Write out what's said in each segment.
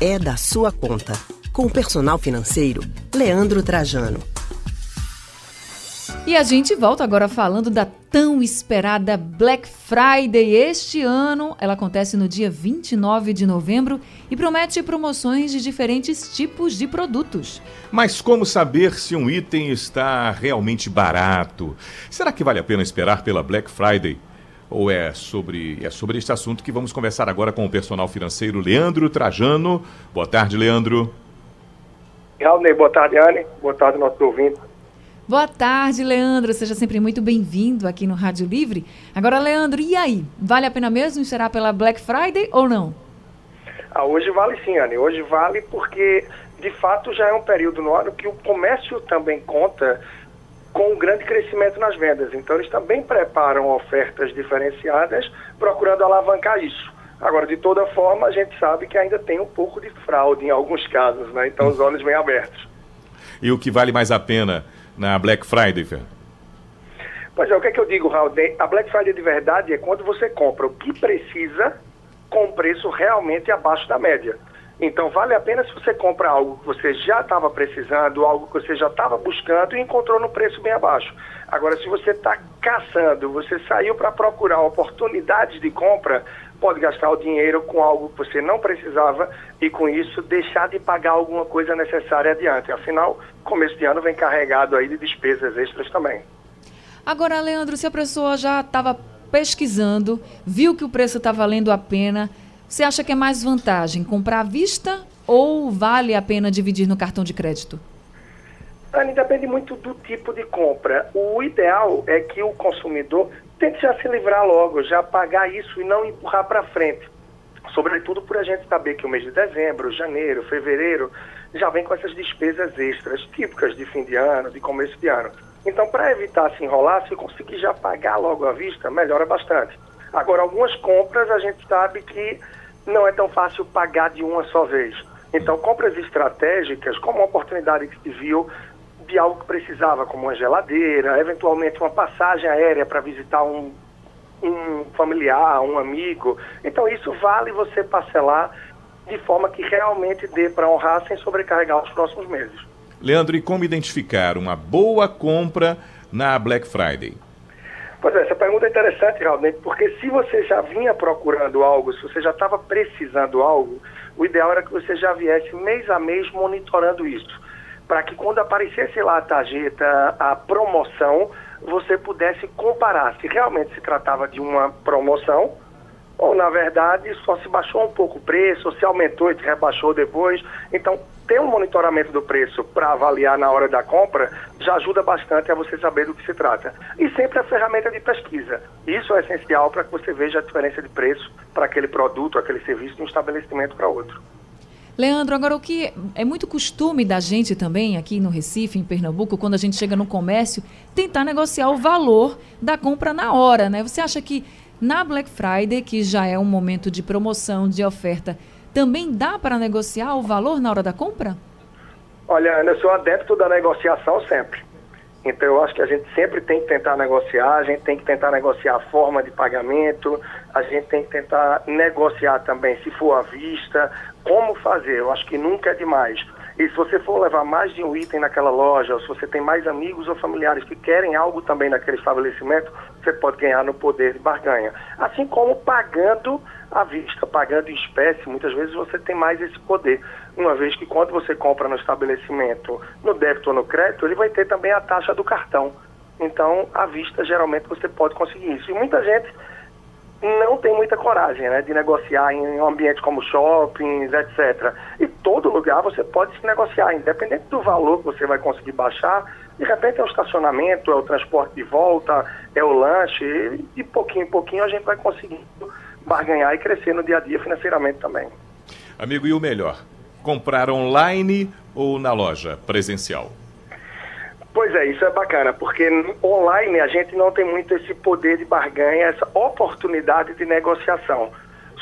é da sua conta. Com o personal financeiro, Leandro Trajano. E a gente volta agora falando da tão esperada Black Friday. Este ano ela acontece no dia 29 de novembro e promete promoções de diferentes tipos de produtos. Mas como saber se um item está realmente barato? Será que vale a pena esperar pela Black Friday? Ou é sobre, é sobre este assunto que vamos conversar agora com o personal financeiro Leandro Trajano. Boa tarde, Leandro. Raulney, boa tarde, Anne. Boa tarde, nosso ouvinte. Boa tarde, Leandro. Seja sempre muito bem-vindo aqui no Rádio Livre. Agora, Leandro, e aí? Vale a pena mesmo esperar pela Black Friday ou não? Ah, hoje vale sim, Anne. Hoje vale porque, de fato, já é um período no ano que o comércio também conta com um grande crescimento nas vendas. Então, eles também preparam ofertas diferenciadas, procurando alavancar isso. Agora, de toda forma, a gente sabe que ainda tem um pouco de fraude em alguns casos, né? Então, os olhos bem abertos. E o que vale mais a pena na Black Friday, Fer? Pois é, o que é que eu digo, Raul? A Black Friday de verdade é quando você compra o que precisa com preço realmente abaixo da média. Então, vale a pena se você compra algo que você já estava precisando, algo que você já estava buscando e encontrou no preço bem abaixo. Agora, se você está caçando, você saiu para procurar oportunidades de compra, pode gastar o dinheiro com algo que você não precisava e, com isso, deixar de pagar alguma coisa necessária adiante. Afinal, começo de ano vem carregado aí de despesas extras também. Agora, Leandro, se a pessoa já estava pesquisando, viu que o preço está valendo a pena você acha que é mais vantagem comprar à vista ou vale a pena dividir no cartão de crédito? Anne, depende muito do tipo de compra. O ideal é que o consumidor tente já se livrar logo, já pagar isso e não empurrar para frente. Sobretudo por a gente saber que o mês de dezembro, janeiro, fevereiro já vem com essas despesas extras típicas de fim de ano, de começo de ano. Então, para evitar se enrolar, se conseguir já pagar logo à vista, melhora bastante. Agora, algumas compras a gente sabe que não é tão fácil pagar de uma só vez. Então, compras estratégicas, como uma oportunidade que se viu de algo que precisava, como uma geladeira, eventualmente uma passagem aérea para visitar um, um familiar, um amigo. Então, isso vale você parcelar de forma que realmente dê para honrar sem sobrecarregar os próximos meses. Leandro, e como identificar uma boa compra na Black Friday? Pergunta é interessante, realmente, porque se você já vinha procurando algo, se você já estava precisando algo, o ideal era que você já viesse mês a mês monitorando isso, para que quando aparecesse lá a tarjeta, a promoção, você pudesse comparar se realmente se tratava de uma promoção ou, na verdade, só se baixou um pouco o preço, ou se aumentou e se rebaixou depois. Então, ter um monitoramento do preço para avaliar na hora da compra já ajuda bastante a você saber do que se trata. E sempre a ferramenta de pesquisa. Isso é essencial para que você veja a diferença de preço para aquele produto, aquele serviço de um estabelecimento para outro. Leandro, agora o que é muito costume da gente também aqui no Recife, em Pernambuco, quando a gente chega no comércio, tentar negociar o valor da compra na hora, né? Você acha que na Black Friday, que já é um momento de promoção, de oferta, também dá para negociar o valor na hora da compra? Olha, Ana, eu sou adepto da negociação sempre. Então, eu acho que a gente sempre tem que tentar negociar, a gente tem que tentar negociar a forma de pagamento, a gente tem que tentar negociar também, se for à vista, como fazer. Eu acho que nunca é demais. E se você for levar mais de um item naquela loja, ou se você tem mais amigos ou familiares que querem algo também naquele estabelecimento, você pode ganhar no poder de barganha. Assim como pagando à vista, pagando em espécie, muitas vezes você tem mais esse poder. Uma vez que quando você compra no estabelecimento, no débito ou no crédito, ele vai ter também a taxa do cartão. Então, à vista, geralmente você pode conseguir isso. E muita gente não tem muita coragem né, de negociar em um ambiente como shoppings, etc. E todo lugar você pode se negociar, independente do valor que você vai conseguir baixar. De repente é o estacionamento, é o transporte de volta, é o lanche. E de pouquinho em pouquinho a gente vai conseguindo barganhar e crescer no dia a dia financeiramente também. Amigo, e o melhor? Comprar online ou na loja presencial? Pois é, isso é bacana, porque online a gente não tem muito esse poder de barganha, essa oportunidade de negociação.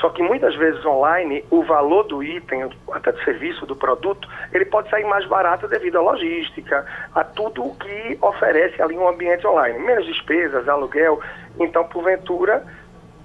Só que muitas vezes online, o valor do item, até do serviço, do produto, ele pode sair mais barato devido à logística, a tudo o que oferece ali um ambiente online. Menos despesas, aluguel. Então, porventura,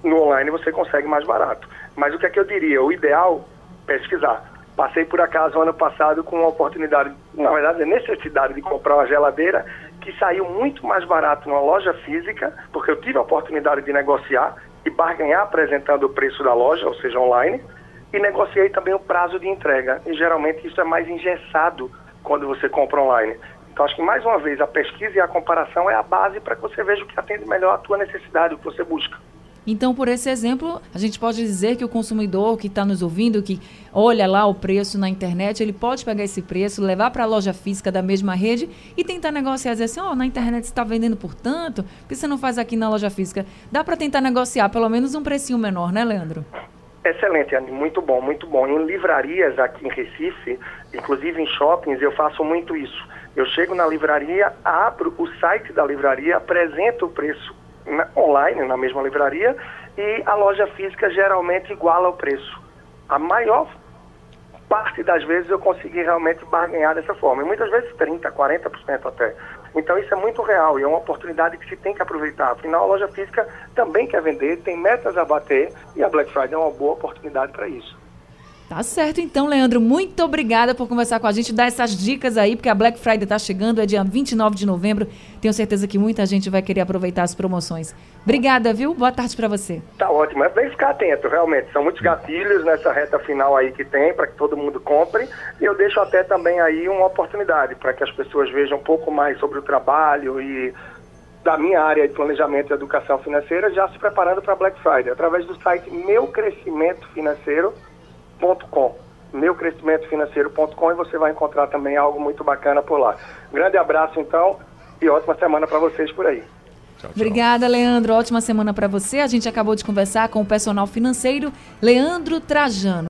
no online você consegue mais barato. Mas o que é que eu diria? O ideal, pesquisar Passei por acaso ano passado com uma oportunidade, na verdade, a necessidade de comprar uma geladeira que saiu muito mais barato numa loja física, porque eu tive a oportunidade de negociar e barganhar apresentando o preço da loja, ou seja, online, e negociei também o prazo de entrega. E geralmente isso é mais engessado quando você compra online. Então acho que mais uma vez a pesquisa e a comparação é a base para que você veja o que atende melhor a tua necessidade, o que você busca. Então, por esse exemplo, a gente pode dizer que o consumidor que está nos ouvindo, que olha lá o preço na internet, ele pode pegar esse preço, levar para a loja física da mesma rede e tentar negociar, dizer assim, oh, na internet você está vendendo por tanto, por que você não faz aqui na loja física? Dá para tentar negociar pelo menos um precinho menor, né, Leandro? Excelente, Anny, muito bom, muito bom. Em livrarias aqui em Recife, inclusive em shoppings, eu faço muito isso. Eu chego na livraria, abro o site da livraria, apresento o preço na, online, na mesma livraria, e a loja física geralmente iguala o preço. A maior parte das vezes eu consegui realmente barganhar dessa forma, e muitas vezes 30%, 40% até. Então isso é muito real e é uma oportunidade que se tem que aproveitar. Afinal, a loja física também quer vender, tem metas a bater, e a Black Friday é uma boa oportunidade para isso. Tá certo, então, Leandro. Muito obrigada por conversar com a gente, dar essas dicas aí, porque a Black Friday está chegando, é dia 29 de novembro. Tenho certeza que muita gente vai querer aproveitar as promoções. Obrigada, viu? Boa tarde para você. Tá ótimo. É bem ficar atento, realmente. São muitos gatilhos nessa reta final aí que tem para que todo mundo compre. E eu deixo até também aí uma oportunidade para que as pessoas vejam um pouco mais sobre o trabalho e da minha área de planejamento e educação financeira, já se preparando para Black Friday, através do site Meu Crescimento Financeiro meucrescimentofinanceiro.com meucrescimentofinanceiro.com e você vai encontrar também algo muito bacana por lá. Grande abraço então e ótima semana para vocês por aí. Tchau, tchau. Obrigada, Leandro. Ótima semana para você. A gente acabou de conversar com o personal financeiro Leandro Trajano.